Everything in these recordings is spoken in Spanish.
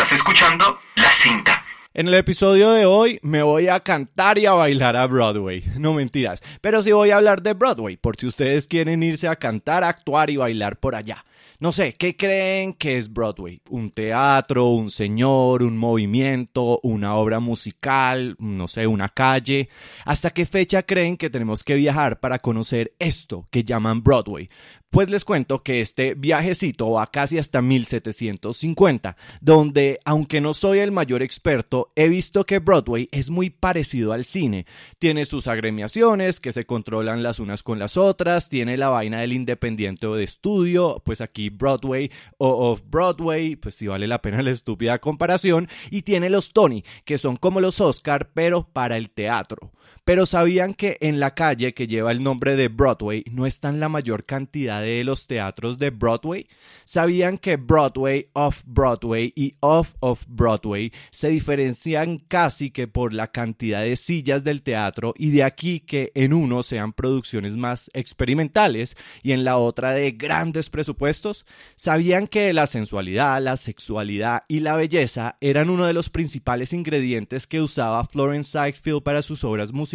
Estás escuchando La Cinta. En el episodio de hoy me voy a cantar y a bailar a Broadway. No mentiras, pero sí voy a hablar de Broadway, por si ustedes quieren irse a cantar, actuar y bailar por allá. No sé, ¿qué creen que es Broadway? ¿Un teatro, un señor, un movimiento, una obra musical, no sé, una calle? ¿Hasta qué fecha creen que tenemos que viajar para conocer esto que llaman Broadway? Pues les cuento que este viajecito va casi hasta 1750, donde, aunque no soy el mayor experto, he visto que Broadway es muy parecido al cine. Tiene sus agremiaciones que se controlan las unas con las otras, tiene la vaina del independiente o de estudio, pues aquí Broadway o Off Broadway, pues si vale la pena la estúpida comparación, y tiene los Tony, que son como los Oscar, pero para el teatro. Pero sabían que en la calle que lleva el nombre de Broadway no están la mayor cantidad de los teatros de Broadway. Sabían que Broadway, Off Broadway y Off of Broadway se diferencian casi que por la cantidad de sillas del teatro y de aquí que en uno sean producciones más experimentales y en la otra de grandes presupuestos. Sabían que la sensualidad, la sexualidad y la belleza eran uno de los principales ingredientes que usaba Florence Ziegfeld para sus obras musicales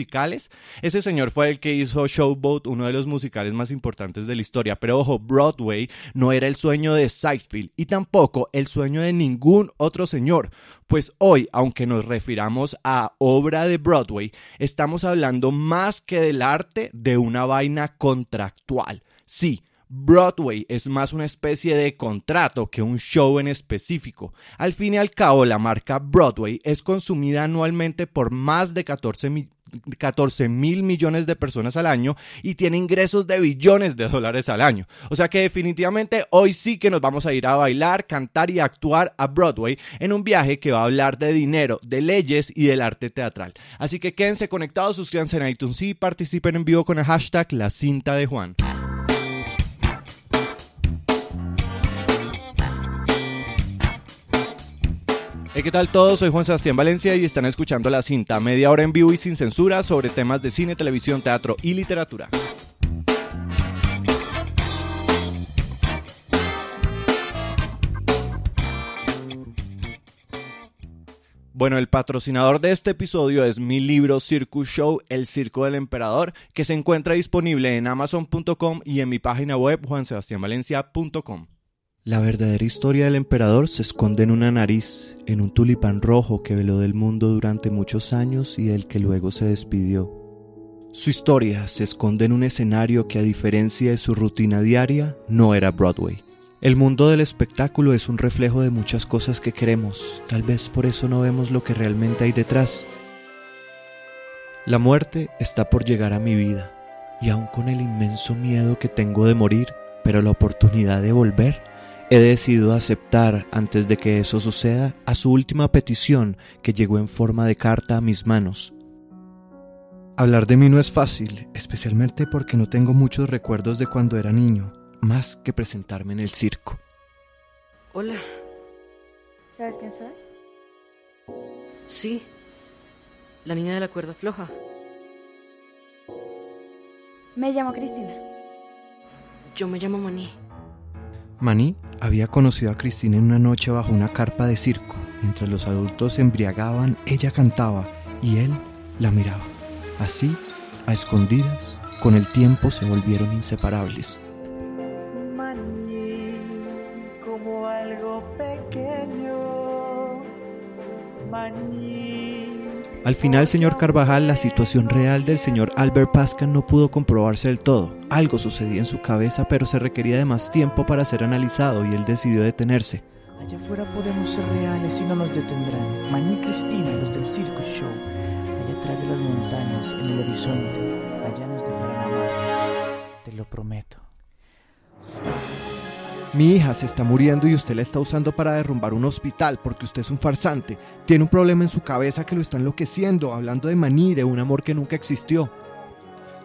ese señor fue el que hizo Showboat, uno de los musicales más importantes de la historia. Pero ojo, Broadway no era el sueño de Seinfeld y tampoco el sueño de ningún otro señor. Pues hoy, aunque nos refiramos a obra de Broadway, estamos hablando más que del arte de una vaina contractual. Sí, Broadway es más una especie de contrato que un show en específico. Al fin y al cabo, la marca Broadway es consumida anualmente por más de 14 mil millones de personas al año y tiene ingresos de billones de dólares al año. O sea que definitivamente hoy sí que nos vamos a ir a bailar, cantar y actuar a Broadway en un viaje que va a hablar de dinero, de leyes y del arte teatral. Así que quédense conectados, suscríbanse en iTunes y participen en vivo con el hashtag La Cinta de Juan. ¿Qué tal todos? Soy Juan Sebastián Valencia y están escuchando la cinta media hora en vivo y sin censura sobre temas de cine, televisión, teatro y literatura. Bueno, el patrocinador de este episodio es mi libro Circus Show, El Circo del Emperador, que se encuentra disponible en amazon.com y en mi página web juansebastianvalencia.com. La verdadera historia del emperador se esconde en una nariz, en un tulipán rojo que veló del mundo durante muchos años y del que luego se despidió. Su historia se esconde en un escenario que a diferencia de su rutina diaria no era Broadway. El mundo del espectáculo es un reflejo de muchas cosas que queremos, tal vez por eso no vemos lo que realmente hay detrás. La muerte está por llegar a mi vida, y aun con el inmenso miedo que tengo de morir, pero la oportunidad de volver, He decidido aceptar, antes de que eso suceda, a su última petición que llegó en forma de carta a mis manos. Hablar de mí no es fácil, especialmente porque no tengo muchos recuerdos de cuando era niño, más que presentarme en el circo. Hola. ¿Sabes quién soy? Sí, la niña de la cuerda floja. Me llamo Cristina. Yo me llamo Maní. Maní había conocido a Cristina en una noche bajo una carpa de circo. Mientras los adultos se embriagaban, ella cantaba y él la miraba. Así, a escondidas, con el tiempo se volvieron inseparables. Al final, señor Carvajal, la situación real del señor Albert Pascan no pudo comprobarse del todo. Algo sucedía en su cabeza, pero se requería de más tiempo para ser analizado y él decidió detenerse. Allá afuera podemos ser reales y no nos detendrán. Maní Cristina, los del Circus Show. Allá atrás de las montañas, en el horizonte, allá nos dejarán amar. Te lo prometo. Mi hija se está muriendo y usted la está usando para derrumbar un hospital porque usted es un farsante. Tiene un problema en su cabeza que lo está enloqueciendo, hablando de maní, de un amor que nunca existió.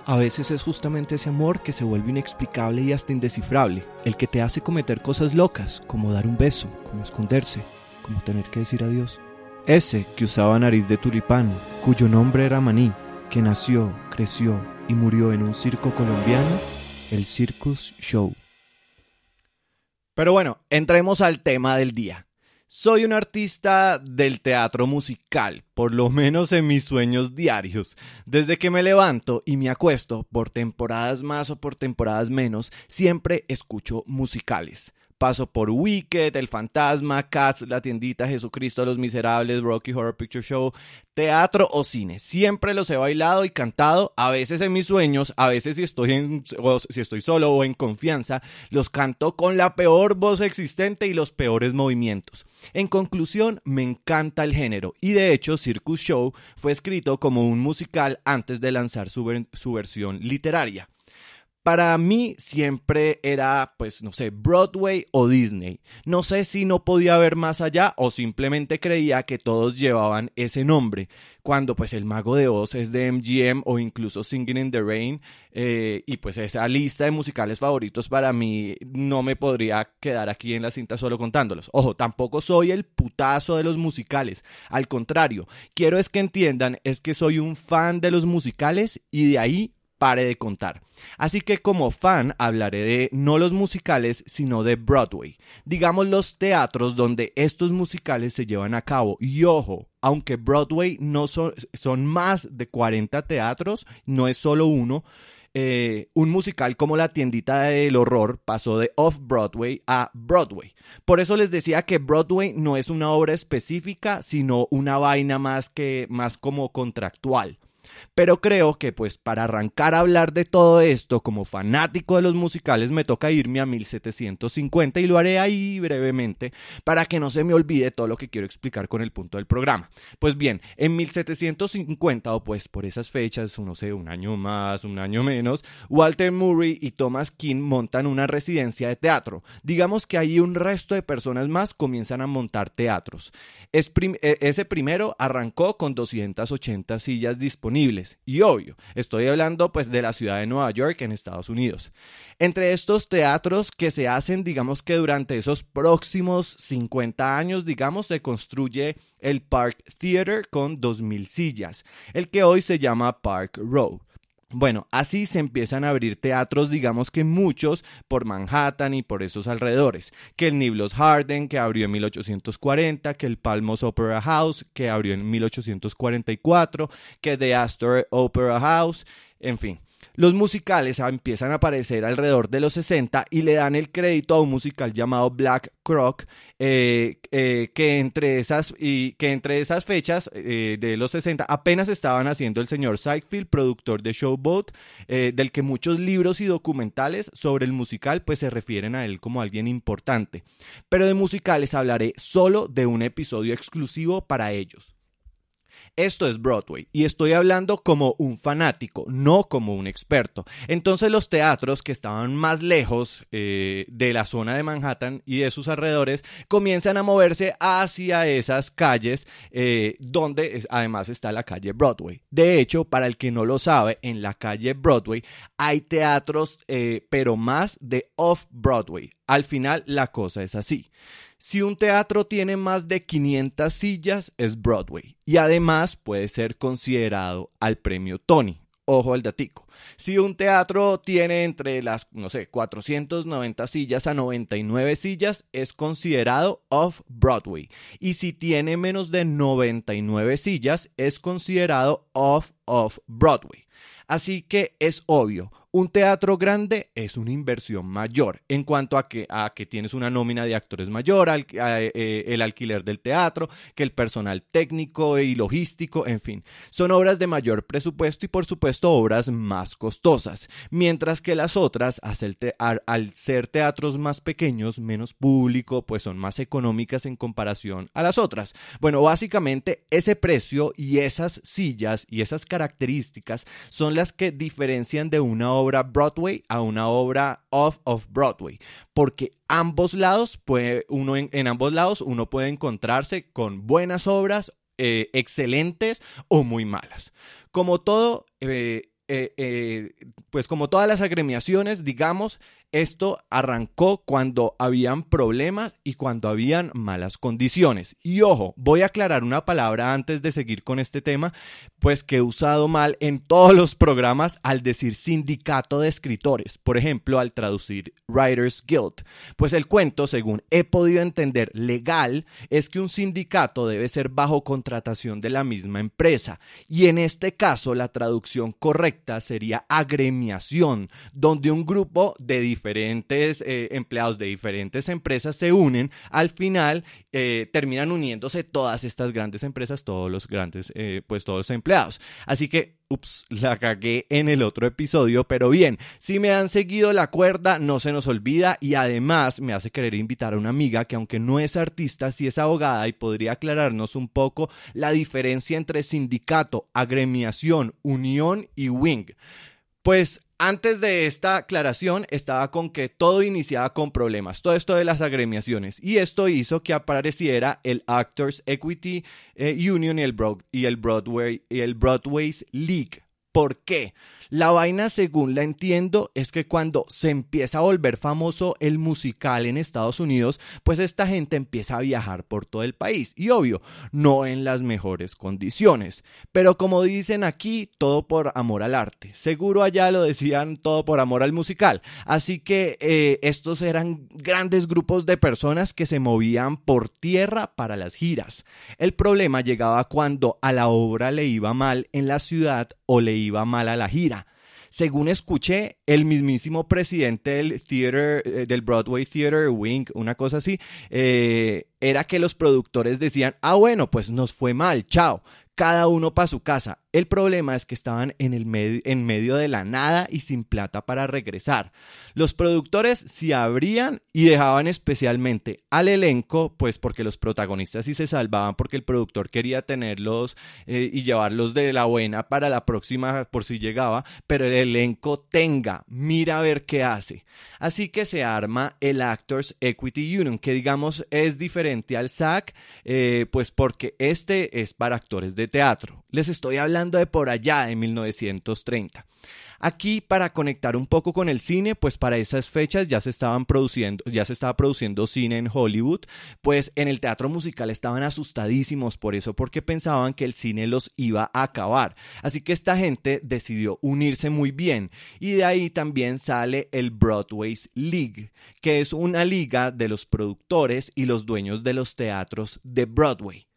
A veces es justamente ese amor que se vuelve inexplicable y hasta indescifrable, el que te hace cometer cosas locas, como dar un beso, como esconderse, como tener que decir adiós. Ese que usaba nariz de tulipán, cuyo nombre era Maní, que nació, creció y murió en un circo colombiano, el Circus Show. Pero bueno, entremos al tema del día. Soy un artista del teatro musical, por lo menos en mis sueños diarios. Desde que me levanto y me acuesto, por temporadas más o por temporadas menos, siempre escucho musicales. Paso por Wicked, El Fantasma, Cats, La Tiendita, Jesucristo, Los Miserables, Rocky Horror Picture Show, teatro o cine. Siempre los he bailado y cantado, a veces en mis sueños, a veces si estoy, en, si estoy solo o en confianza, los canto con la peor voz existente y los peores movimientos. En conclusión, me encanta el género y de hecho Circus Show fue escrito como un musical antes de lanzar su, su versión literaria para mí siempre era, pues, no sé, Broadway o Disney. No sé si no podía ver más allá o simplemente creía que todos llevaban ese nombre. Cuando, pues, el mago de Oz es de MGM o incluso Singing in the Rain. Eh, y pues esa lista de musicales favoritos para mí no me podría quedar aquí en la cinta solo contándolos. Ojo, tampoco soy el putazo de los musicales. Al contrario, quiero es que entiendan, es que soy un fan de los musicales y de ahí pare de contar. Así que como fan hablaré de no los musicales, sino de Broadway. Digamos los teatros donde estos musicales se llevan a cabo. Y ojo, aunque Broadway no son, más de 40 teatros, no es solo uno. Eh, un musical como La tiendita del horror pasó de off-Broadway a Broadway. Por eso les decía que Broadway no es una obra específica, sino una vaina más que más como contractual. Pero creo que pues para arrancar a hablar de todo esto como fanático de los musicales me toca irme a 1750 y lo haré ahí brevemente para que no se me olvide todo lo que quiero explicar con el punto del programa. Pues bien, en 1750 o pues por esas fechas, no sé, un año más, un año menos, Walter Murray y Thomas King montan una residencia de teatro. Digamos que ahí un resto de personas más comienzan a montar teatros. E, ese primero arrancó con 280 sillas disponibles y obvio, estoy hablando pues de la ciudad de Nueva York en Estados Unidos. Entre estos teatros que se hacen, digamos que durante esos próximos 50 años, digamos, se construye el Park Theater con 2.000 sillas, el que hoy se llama Park Row. Bueno, así se empiezan a abrir teatros, digamos que muchos, por Manhattan y por esos alrededores. Que el Niblos Harden, que abrió en 1840, que el Palmos Opera House, que abrió en 1844, que The Astor Opera House, en fin. Los musicales empiezan a aparecer alrededor de los 60 y le dan el crédito a un musical llamado Black Croc, eh, eh, que, entre esas, y, que entre esas fechas eh, de los 60 apenas estaban haciendo el señor Seinfeld, productor de Showboat, del que muchos libros y documentales sobre el musical pues se refieren a él como alguien importante. Pero de musicales hablaré solo de un episodio exclusivo para ellos. Esto es Broadway y estoy hablando como un fanático, no como un experto. Entonces los teatros que estaban más lejos eh, de la zona de Manhattan y de sus alrededores comienzan a moverse hacia esas calles eh, donde además está la calle Broadway. De hecho, para el que no lo sabe, en la calle Broadway hay teatros, eh, pero más de off-Broadway. Al final la cosa es así. Si un teatro tiene más de 500 sillas, es Broadway y además puede ser considerado al premio Tony. Ojo al datico. Si un teatro tiene entre las, no sé, 490 sillas a 99 sillas, es considerado off-Broadway. Y si tiene menos de 99 sillas, es considerado off-off-Broadway. Así que es obvio, un teatro grande es una inversión mayor en cuanto a que, tienes una nómina de actores mayor, eh, el alquiler del teatro, que el personal técnico y logístico, en fin. Son obras de mayor presupuesto y por supuesto obras más costosas, mientras que las otras, al ser teatros más pequeños, menos público, pues son más económicas en comparación a las otras. Bueno, básicamente ese precio y esas sillas y esas características son las que diferencian de una obra obra Broadway a una obra off of Broadway, porque ambos lados puede, uno en, ambos lados uno puede encontrarse con buenas obras, eh, excelentes o muy malas. Como todo, eh, eh, pues como todas las agremiaciones, digamos, Esto arrancó cuando habían problemas y cuando habían malas condiciones. Y ojo, voy a aclarar una palabra antes de seguir con este tema, pues que he usado mal en todos los programas al decir sindicato de escritores, por ejemplo, al traducir Writers Guild. Pues el cuento, según he podido entender legal, es que un sindicato debe ser bajo contratación de la misma empresa. Y en este caso, la traducción correcta sería agremiación, donde un grupo de diferentes eh, empleados de diferentes empresas se unen, al final eh, terminan uniéndose todas estas grandes empresas, todos los grandes, eh, pues todos los empleados. Así que Ups, la cagué en el otro episodio, pero bien, si me han seguido la cuerda, no se nos olvida y además me hace querer invitar a una amiga que aunque no es artista, sí es abogada y podría aclararnos un poco la diferencia entre sindicato, agremiación, unión y wing. Pues antes de esta aclaración estaba con que todo iniciaba con problemas, todo esto de las agremiaciones, y esto hizo que apareciera el Actors Equity eh, Union y el, y el, Broadway, y el Broadway's League. ¿Por qué? La vaina, según la entiendo, es que cuando se empieza a volver famoso el musical en Estados Unidos, pues esta gente empieza a viajar por todo el país. Y obvio, no en las mejores condiciones. Pero como dicen aquí, todo por amor al arte. Seguro allá lo decían todo por amor al musical. Así que eh, estos eran grandes grupos de personas que se movían por tierra para las giras. El problema llegaba cuando a la obra le iba mal en la ciudad o le iba mal a la gira. Según escuché, el mismísimo presidente del theater, eh, del Broadway Theater Wing, una cosa así, eh, era que los productores decían, ah, bueno, pues nos fue mal, chao cada uno para su casa. El problema es que estaban en, el medio, en medio de la nada y sin plata para regresar. Los productores se abrían y dejaban especialmente al elenco, pues porque los protagonistas sí se salvaban porque el productor quería tenerlos eh, y llevarlos de la buena para la próxima por si llegaba, pero el elenco tenga, mira a ver qué hace. Así que se arma el Actors Equity Union, que digamos es diferente al SAC, eh, pues porque este es para actores de teatro. Les estoy hablando de por allá, de 1930. Aquí, para conectar un poco con el cine, pues para esas fechas ya se estaban produciendo, ya se estaba produciendo cine en Hollywood, pues en el teatro musical estaban asustadísimos por eso, porque pensaban que el cine los iba a acabar. Así que esta gente decidió unirse muy bien y de ahí también sale el Broadway's League, que es una liga de los productores y los dueños de los teatros de Broadway.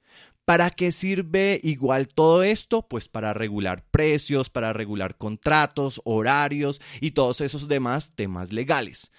¿Para qué sirve igual todo esto? Pues para regular precios, para regular contratos, horarios y todos esos demás temas legales.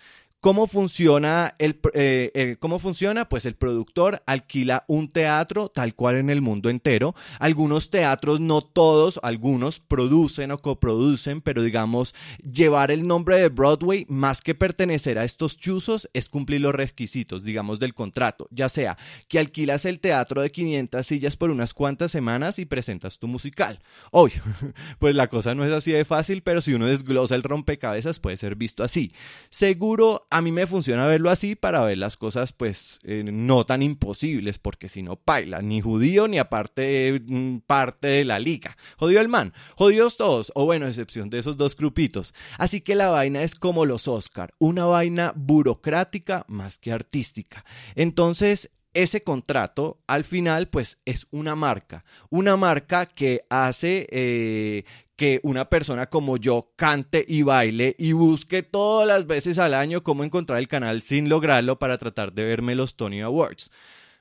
¿Cómo funciona, el, eh, eh, ¿Cómo funciona? Pues el productor alquila un teatro tal cual en el mundo entero. Algunos teatros, no todos, algunos producen o coproducen, pero digamos, llevar el nombre de Broadway más que pertenecer a estos chuzos es cumplir los requisitos, digamos, del contrato. Ya sea que alquilas el teatro de 500 sillas por unas cuantas semanas y presentas tu musical. Obvio, pues la cosa no es así de fácil, pero si uno desglosa el rompecabezas puede ser visto así. Seguro a mí me funciona verlo así para ver las cosas pues eh, no tan imposibles, porque si no, paila, ni judío ni aparte mm, parte de la liga. Jodió el man, jodidos todos, o bueno, excepción de esos dos grupitos. Así que la vaina es como los Oscar, una vaina burocrática más que artística. Entonces, ese contrato al final pues es una marca, una marca que hace eh, que una persona como yo cante y baile y busque todas las veces al año cómo encontrar el canal sin lograrlo para tratar de verme los Tony Awards.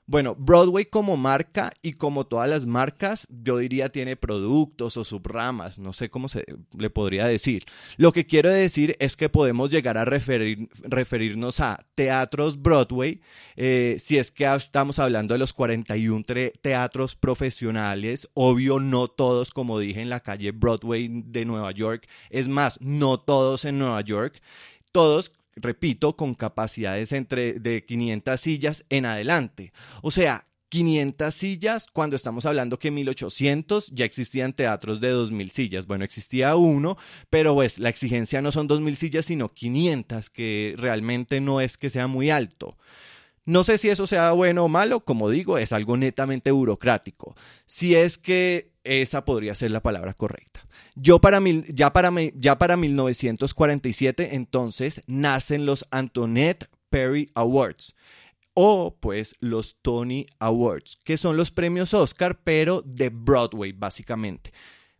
Bueno, Broadway como marca y como todas las marcas, yo diría tiene productos o subramas, no sé cómo se le podría decir. Lo que quiero decir es que podemos llegar a referirnos a teatros Broadway, eh, si es que estamos hablando de los 41 teatros profesionales, obvio no todos, como dije, en la calle Broadway de Nueva York, es más, no todos en Nueva York, todos repito, con capacidades entre de 500 sillas en adelante. O sea, 500 sillas cuando estamos hablando que en 1800 ya existían teatros de 2000 sillas. Bueno, existía uno, pero pues la exigencia no son 2000 sillas, sino 500, que realmente no es que sea muy alto. No sé si eso sea bueno o malo, como digo, es algo netamente burocrático. Si es que esa podría ser la palabra correcta. Yo para mil, ya, para, ya para 1947, entonces, nacen los Antoinette Perry Awards o pues los Tony Awards, que son los premios Oscar, pero de Broadway, básicamente.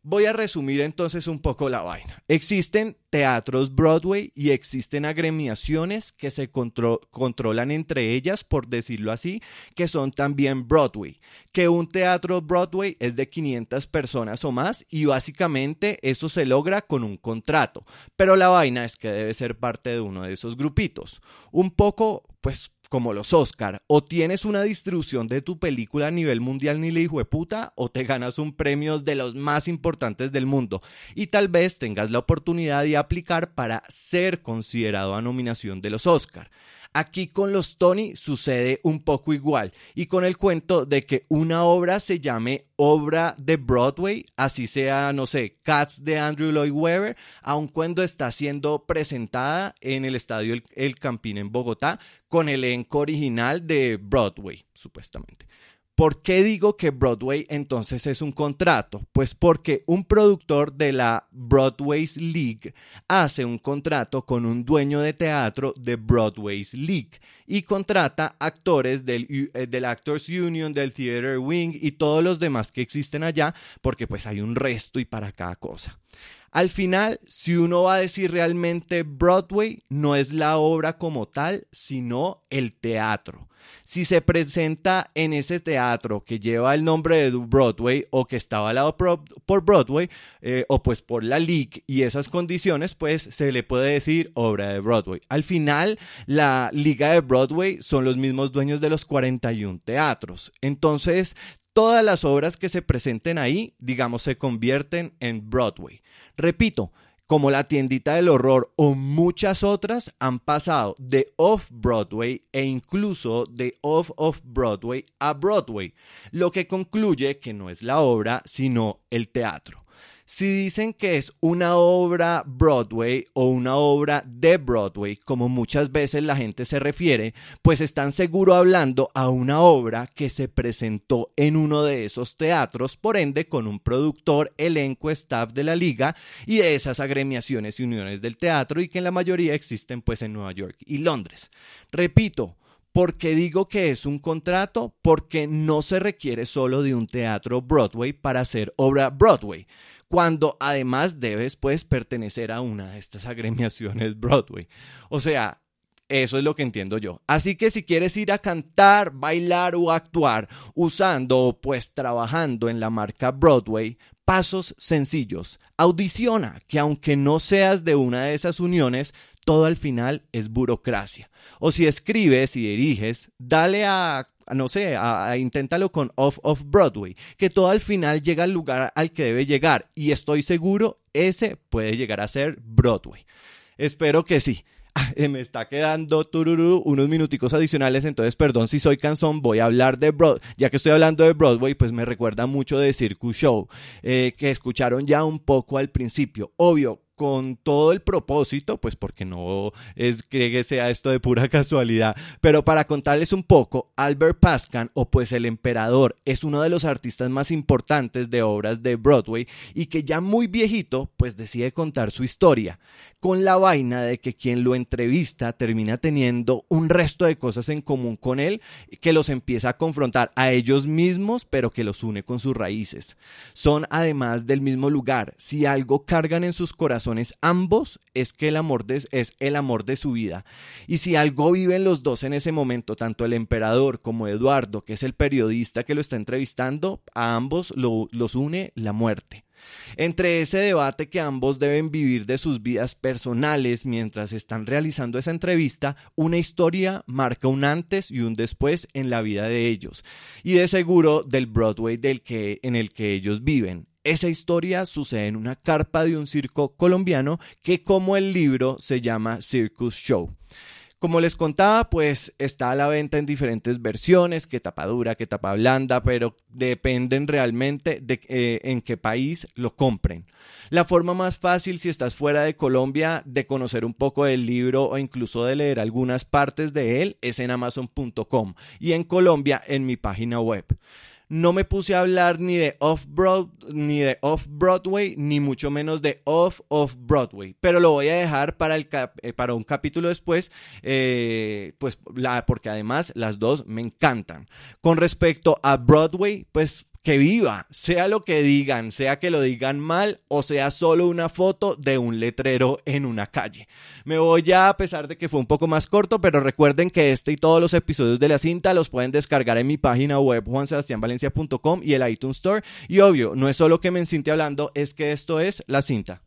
Voy a resumir entonces un poco la vaina. Existen teatros Broadway y existen agremiaciones que se contro- controlan entre ellas, por decirlo así, que son también Broadway. Que un teatro Broadway es de 500 personas o más y básicamente eso se logra con un contrato. Pero la vaina es que debe ser parte de uno de esos grupitos. Un poco, pues como los Oscar, o tienes una distribución de tu película a nivel mundial ni le hijo de puta, o te ganas un premio de los más importantes del mundo. Y tal vez tengas la oportunidad de aplicar para ser considerado a nominación de los Oscar. Aquí con los Tony sucede un poco igual y con el cuento de que una obra se llame obra de Broadway, así sea, no sé, Cats de Andrew Lloyd Webber, aun cuando está siendo presentada en el estadio El, Campín en Bogotá con el elenco original de Broadway, supuestamente. ¿Por qué digo que Broadway entonces es un contrato? Pues porque un productor de la Broadway's League hace un contrato con un dueño de teatro de Broadway's League y contrata actores del, eh, del Actors Union, del Theater Wing y todos los demás que existen allá, porque pues hay un resto y para cada cosa. Al final, si uno va a decir realmente Broadway, no es la obra como tal, sino el teatro. Si se presenta en ese teatro que lleva el nombre de Broadway o que está avalado por Broadway eh, o pues por la League y esas condiciones, pues se le puede decir obra de Broadway. Al final, la Liga de Broadway son los mismos dueños de los 41 teatros. Entonces, todas las obras que se presenten ahí, digamos, se convierten en Broadway. Repito, como la tiendita del horror o muchas otras han pasado de off-Broadway e incluso de off-off-Broadway a Broadway, lo que concluye que no es la obra, sino el teatro. Si dicen que es una obra Broadway o una obra de Broadway, como muchas veces la gente se refiere, pues están seguro hablando a una obra que se presentó en uno de esos teatros, por ende con un productor, elenco, staff de la liga y de esas agremiaciones y uniones del teatro y que en la mayoría existen pues en Nueva York y Londres. Repito, ¿Por qué digo que es un contrato? Porque no se requiere solo de un teatro Broadway para hacer obra Broadway, cuando además debes pues pertenecer a una de estas agremiaciones Broadway. O sea, eso es lo que entiendo yo. Así que si quieres ir a cantar, bailar o actuar usando o pues trabajando en la marca Broadway, pasos sencillos. Audiciona, que aunque no seas de una de esas uniones, todo al final es burocracia. O si escribes y diriges, dale a, a no sé, inténtalo con Off of Broadway, que todo al final llega al lugar al que debe llegar y estoy seguro ese puede llegar a ser Broadway. Espero que sí. Eh, Me está quedando tururú, unos minuticos adicionales, entonces perdón si soy cansón, voy a hablar de Broadway. Ya que estoy hablando de Broadway, pues me recuerda mucho de Circus Show, eh, que escucharon ya un poco al principio. Obvio, con todo el propósito, pues porque no es que sea esto de pura casualidad, pero para contarles un poco, Albert Pascan o pues el emperador es uno de los artistas más importantes de obras de Broadway y que ya muy viejito pues decide contar su historia con la vaina de que quien lo entrevista termina teniendo un resto de cosas en común con él que los empieza a confrontar a ellos mismos pero que los une con sus raíces. Son además del mismo lugar, si algo cargan en sus corazones ambos es que el amor de, es el amor de su vida y si algo viven los dos en ese momento, tanto el emperador como Eduardo, que es el periodista que lo está entrevistando, a ambos lo- los une la muerte. Entre ese debate que ambos deben vivir de sus vidas personales mientras están realizando esa entrevista, una historia marca un antes y un después en la vida de ellos y de seguro del Broadway del que, en el que ellos viven. Esa historia sucede en una carpa de un circo colombiano que como el libro se llama Circus Show. Como les contaba, pues está a la venta en diferentes versiones, que tapa dura, que tapa blanda, pero dependen realmente de eh, en qué país lo compren. La forma más fácil si estás fuera de Colombia de conocer un poco del libro o incluso de leer algunas partes de él es en amazon.com y en Colombia en mi página web. No me puse a hablar ni de off ni de off Broadway ni mucho menos de off off Broadway, pero lo voy a dejar para el eh, para un capítulo después, eh, pues la, porque además las dos me encantan. Con respecto a Broadway, pues que viva, sea lo que digan, sea que lo digan mal o sea solo una foto de un letrero en una calle. Me voy ya a pesar de que fue un poco más corto, pero recuerden que este y todos los episodios de la cinta los pueden descargar en mi página web juansebastianvalencia.com y el iTunes Store. Y obvio, no es solo que me siente hablando, es que esto es la cinta.